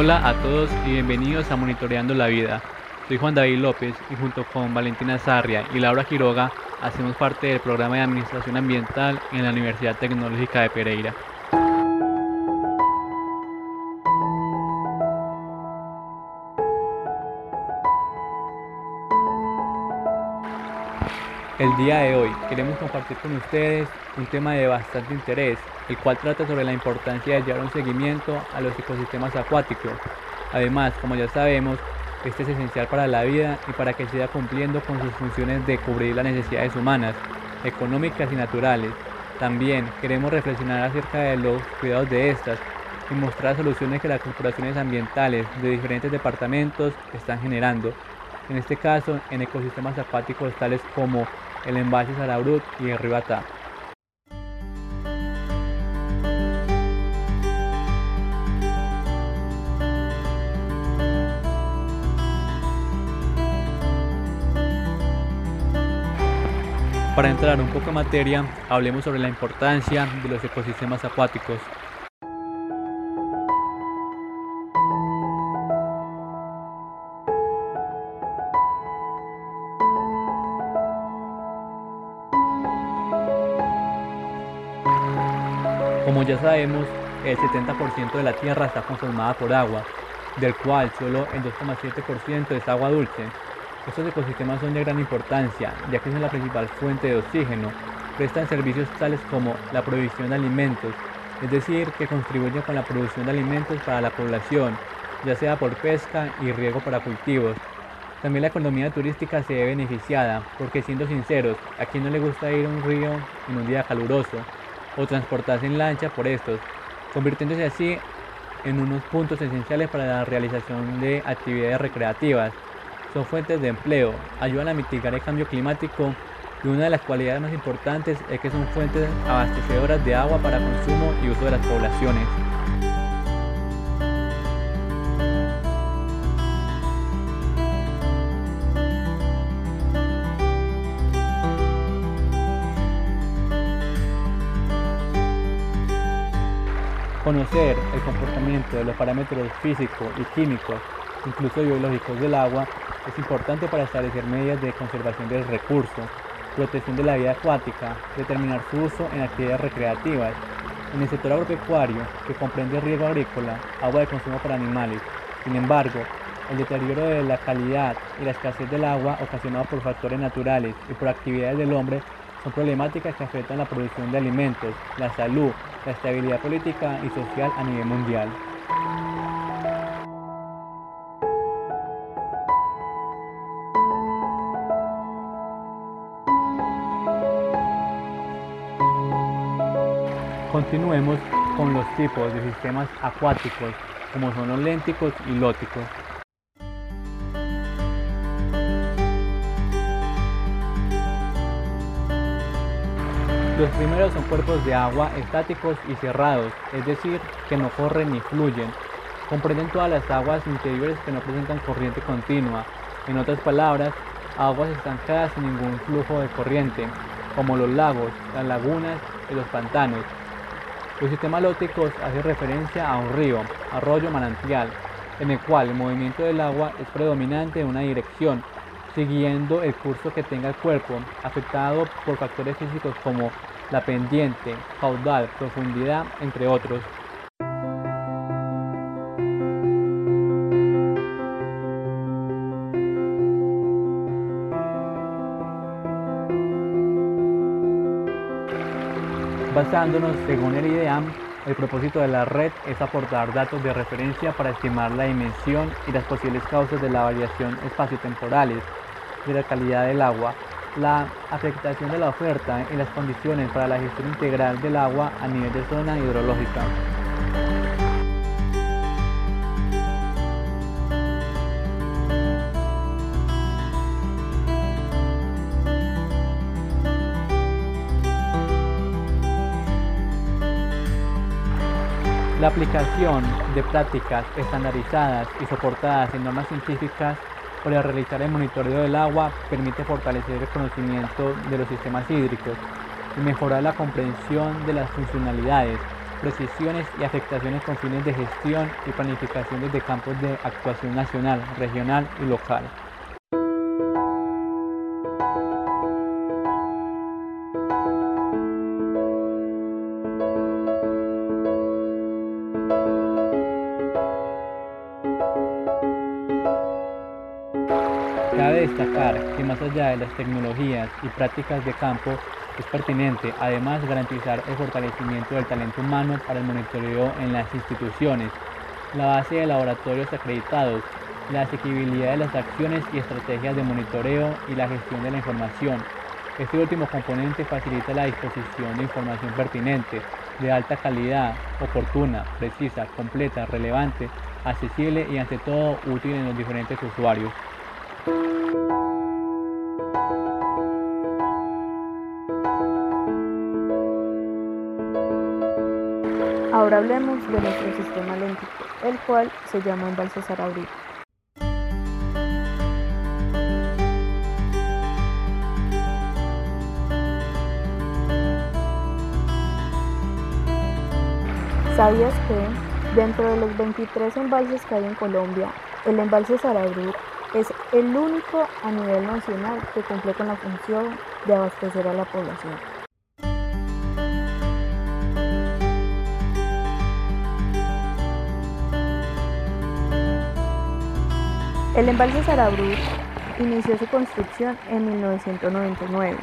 Hola a todos y bienvenidos a Monitoreando la Vida. Soy Juan David López y junto con Valentina Sarria y Laura Quiroga hacemos parte del programa de Administración Ambiental en la Universidad Tecnológica de Pereira. El día de hoy queremos compartir con ustedes un tema de bastante interés, el cual trata sobre la importancia de llevar un seguimiento a los ecosistemas acuáticos. Además, como ya sabemos, este es esencial para la vida y para que siga cumpliendo con sus funciones de cubrir las necesidades humanas, económicas y naturales. También queremos reflexionar acerca de los cuidados de estas y mostrar soluciones que las corporaciones ambientales de diferentes departamentos están generando. En este caso, en ecosistemas acuáticos tales como el embalse Sarabrut y el río Atá. Para entrar un poco en materia, hablemos sobre la importancia de los ecosistemas acuáticos. Como ya sabemos, el 70% de la Tierra está conformada por agua, del cual solo el 2,7% es agua dulce. Estos ecosistemas son de gran importancia, ya que son la principal fuente de oxígeno, prestan servicios tales como la provisión de alimentos, es decir, que contribuyen con la producción de alimentos para la población, ya sea por pesca y riego para cultivos. También la economía turística se ve beneficiada, porque siendo sinceros, a quien no le gusta ir a un río en un día caluroso, o transportarse en lancha por estos, convirtiéndose así en unos puntos esenciales para la realización de actividades recreativas. Son fuentes de empleo, ayudan a mitigar el cambio climático y una de las cualidades más importantes es que son fuentes abastecedoras de agua para consumo y uso de las poblaciones. Conocer el comportamiento de los parámetros físicos y químicos, incluso biológicos del agua, es importante para establecer medidas de conservación del recurso, protección de la vida acuática, determinar su uso en actividades recreativas. En el sector agropecuario, que comprende riego agrícola, agua de consumo para animales, sin embargo, el deterioro de la calidad y la escasez del agua ocasionado por factores naturales y por actividades del hombre son problemáticas que afectan la producción de alimentos, la salud, la estabilidad política y social a nivel mundial. Continuemos con los tipos de sistemas acuáticos, como son los lénticos y lóticos. Los primeros son cuerpos de agua estáticos y cerrados, es decir, que no corren ni fluyen. Comprenden todas las aguas interiores que no presentan corriente continua. En otras palabras, aguas estancadas sin ningún flujo de corriente, como los lagos, las lagunas y los pantanos. Los sistemas lóticos hacen referencia a un río, arroyo, manantial, en el cual el movimiento del agua es predominante en una dirección, siguiendo el curso que tenga el cuerpo, afectado por factores físicos como la pendiente, caudal, profundidad, entre otros. Basándonos según el IDEAM, el propósito de la red es aportar datos de referencia para estimar la dimensión y las posibles causas de la variación espaciotemporales de la calidad del agua, la afectación de la oferta y las condiciones para la gestión integral del agua a nivel de zona hidrológica. La aplicación de prácticas estandarizadas y soportadas en normas científicas para realizar el monitoreo del agua permite fortalecer el conocimiento de los sistemas hídricos y mejorar la comprensión de las funcionalidades, precisiones y afectaciones con fines de gestión y planificación desde campos de actuación nacional, regional y local. Más allá de las tecnologías y prácticas de campo, es pertinente además garantizar el fortalecimiento del talento humano para el monitoreo en las instituciones, la base de laboratorios acreditados, la asequibilidad de las acciones y estrategias de monitoreo y la gestión de la información. Este último componente facilita la disposición de información pertinente, de alta calidad, oportuna, precisa, completa, relevante, accesible y ante todo útil en los diferentes usuarios. Ahora hablemos de nuestro sistema léntico, el cual se llama embalse Sarabrí. ¿Sabías que dentro de los 23 embalses que hay en Colombia, el embalse Sarabrí es el único a nivel nacional que cumple con la función de abastecer a la población? El embalse Sarabrú inició su construcción en 1999.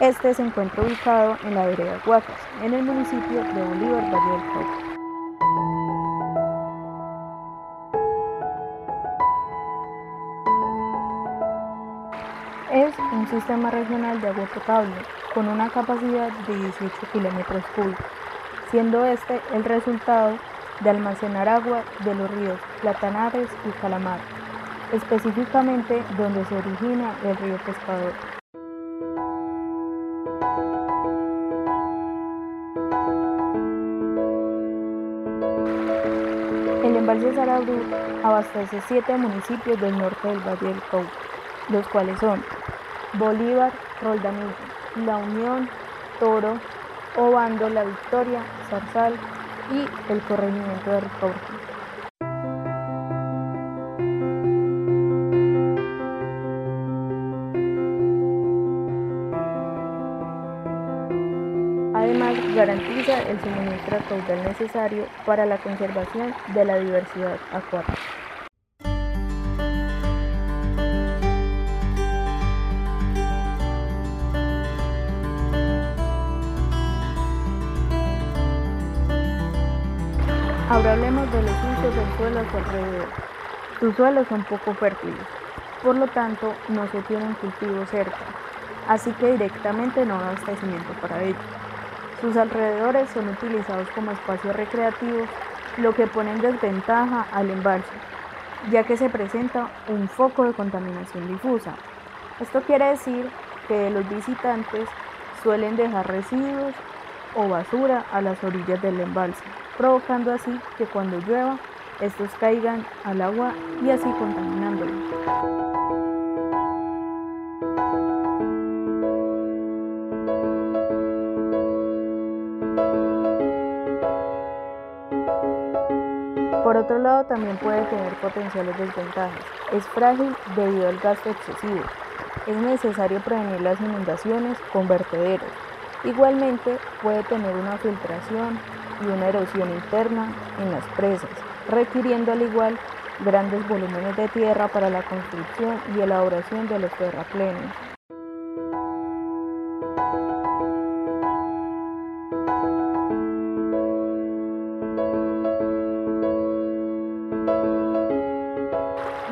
Este se encuentra ubicado en la vereda Huacas, en el municipio de Bolívar, Valle del Cauca. Sistema regional de agua potable con una capacidad de 18 kilómetros cúbicos, siendo este el resultado de almacenar agua de los ríos Platanares y Calamar específicamente donde se origina el río Pescador. El embalse Sarabru abastece siete municipios del norte del Valle del Cauca, los cuales son Bolívar, Roldanillo, La Unión, Toro, Obando, La Victoria, Zarzal y el corregimiento de Ricaurte. Además, garantiza el suministro caudal necesario para la conservación de la diversidad acuática. Ahora hablemos de los usos del suelo a su alrededor. Sus suelos son poco fértiles, por lo tanto no se tienen cultivos cerca, así que directamente no hay abastecimiento para ellos. Sus alrededores son utilizados como espacios recreativos, lo que pone en desventaja al embalse, ya que se presenta un foco de contaminación difusa. Esto quiere decir que los visitantes suelen dejar residuos o basura a las orillas del embalse, provocando así que cuando llueva estos caigan al agua y así contaminándolo. Por otro lado, también puede tener potenciales desventajas. Es frágil debido al gasto excesivo. Es necesario prevenir las inundaciones con vertederos. Igualmente, puede tener una filtración y una erosión interna en las presas, requiriendo al igual grandes volúmenes de tierra para la construcción y elaboración de los terraplenes.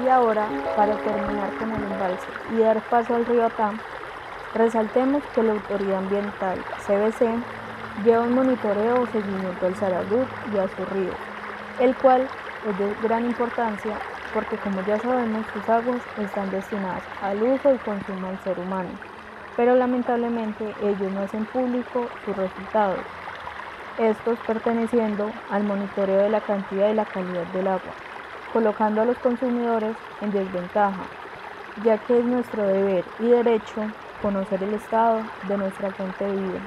Y ahora, para terminar con el embalse y dar paso al río Atam, resaltemos que la Autoridad Ambiental CBC lleva un monitoreo o seguimiento al Sarabut y a su río, el cual es de gran importancia porque como ya sabemos sus aguas están destinadas al uso y consumo del ser humano, pero lamentablemente ellos no hacen público sus resultados, estos perteneciendo al monitoreo de la cantidad y la calidad del agua colocando a los consumidores en desventaja, ya que es nuestro deber y derecho conocer el estado de nuestra fuente de vida.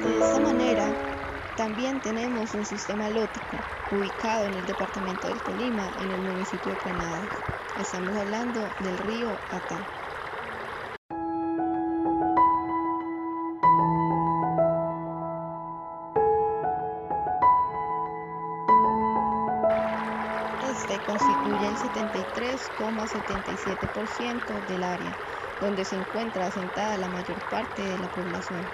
De esta manera, también tenemos un sistema lótico ubicado en el departamento del Colima, en el municipio de Conadas. Estamos hablando del río Atá. 93,77% del área, donde se encuentra asentada la mayor parte de la población.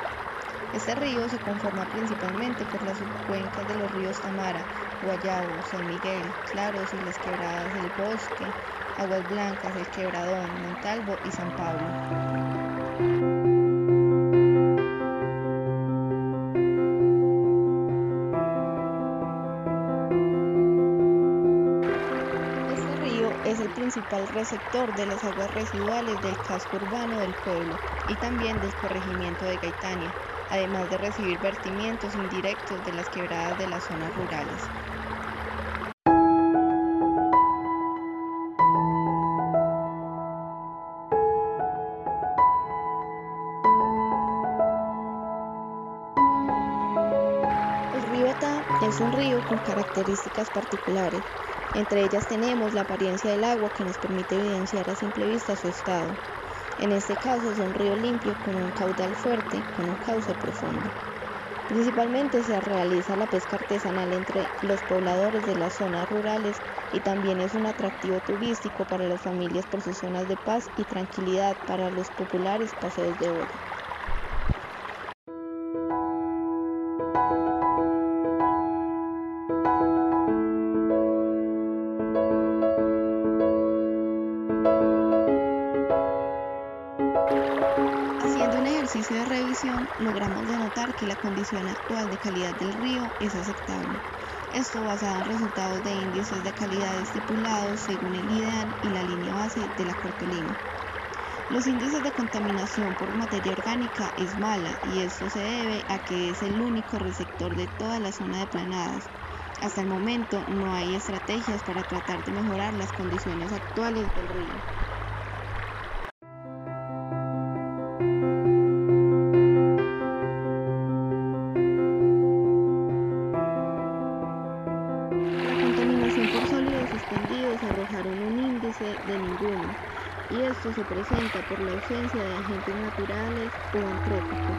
Este río se conforma principalmente por las subcuencas de los ríos Tamara, Guayabo, San Miguel, Claros y las quebradas del Bosque, Aguas Blancas, El Quebradón, Montalvo y San Pablo. Principal receptor de las aguas residuales del casco urbano del pueblo y también del corregimiento de Gaitania, además de recibir vertimientos indirectos de las quebradas de las zonas rurales. El río Ata es un río con características particulares. Entre ellas tenemos la apariencia del agua que nos permite evidenciar a simple vista su estado. En este caso es un río limpio con un caudal fuerte, con un cauce profundo. Principalmente se realiza la pesca artesanal entre los pobladores de las zonas rurales y también es un atractivo turístico para las familias por sus zonas de paz y tranquilidad para los populares paseos de olla. Ejercicio de revisión, logramos denotar que la condición actual de calidad del río es aceptable. Esto basado en resultados de índices de calidad estipulados según el IDEAN y la línea base de la Cortolima. Los índices de contaminación por materia orgánica es mala y esto se debe a que es el único receptor de toda la zona de planadas. Hasta el momento no hay estrategias para tratar de mejorar las condiciones actuales del río. La ausencia de agentes naturales o antrópicos.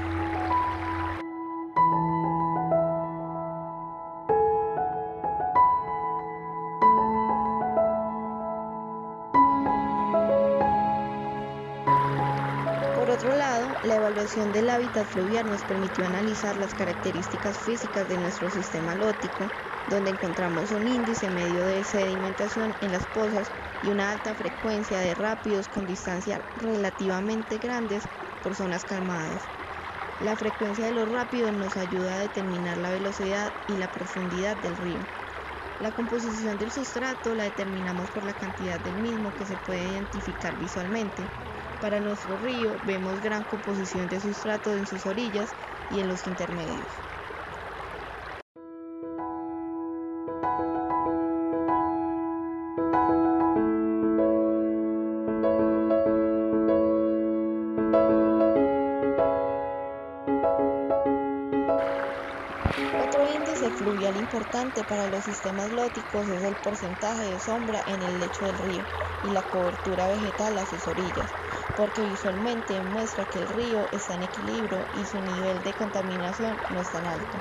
La evaluación del hábitat fluvial nos permitió analizar las características físicas de nuestro sistema lótico, donde encontramos un índice medio de sedimentación en las pozas y una alta frecuencia de rápidos con distancias relativamente grandes por zonas calmadas. La frecuencia de los rápidos nos ayuda a determinar la velocidad y la profundidad del río. La composición del sustrato la determinamos por la cantidad del mismo que se puede identificar visualmente. Para nuestro río vemos gran composición de sustrato en sus orillas y en los intermedios. Para los sistemas lóticos es el porcentaje de sombra en el lecho del río y la cobertura vegetal a sus orillas, porque visualmente muestra que el río está en equilibrio y su nivel de contaminación no es tan alto.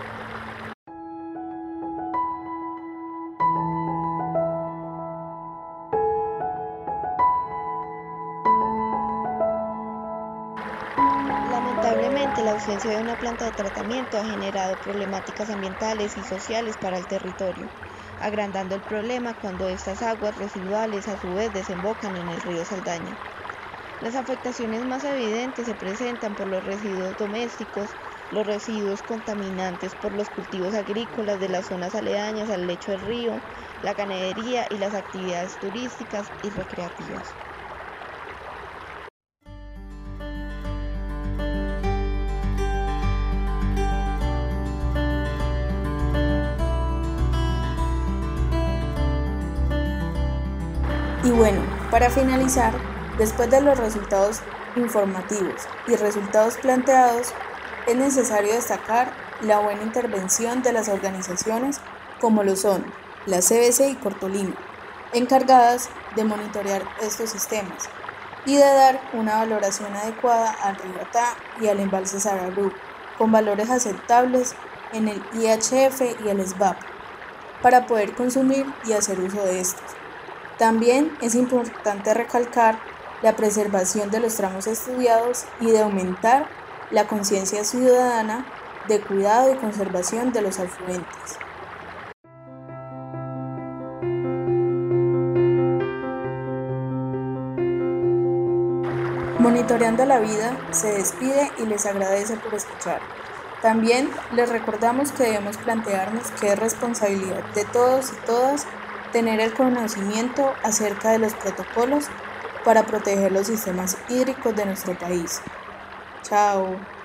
Planta de tratamiento ha generado problemáticas ambientales y sociales para el territorio, agrandando el problema cuando estas aguas residuales a su vez desembocan en el río Saldaña. Las afectaciones más evidentes se presentan por los residuos domésticos, los residuos contaminantes por los cultivos agrícolas de las zonas aledañas al lecho del río, la ganadería y las actividades turísticas y recreativas. Y bueno, para finalizar, después de los resultados informativos y resultados planteados, es necesario destacar la buena intervención de las organizaciones como lo son la CBC y Cortolino, encargadas de monitorear estos sistemas y de dar una valoración adecuada al río Atá y al embalse Sararú, con valores aceptables en el IHF y el SBAP, para poder consumir y hacer uso de estos. También es importante recalcar la preservación de los tramos estudiados y de aumentar la conciencia ciudadana de cuidado y conservación de los afluentes. Monitoreando la vida se despide y les agradece por escuchar. También les recordamos que debemos plantearnos que es responsabilidad de todos y todas tener el conocimiento acerca de los protocolos para proteger los sistemas hídricos de nuestro país. Chao.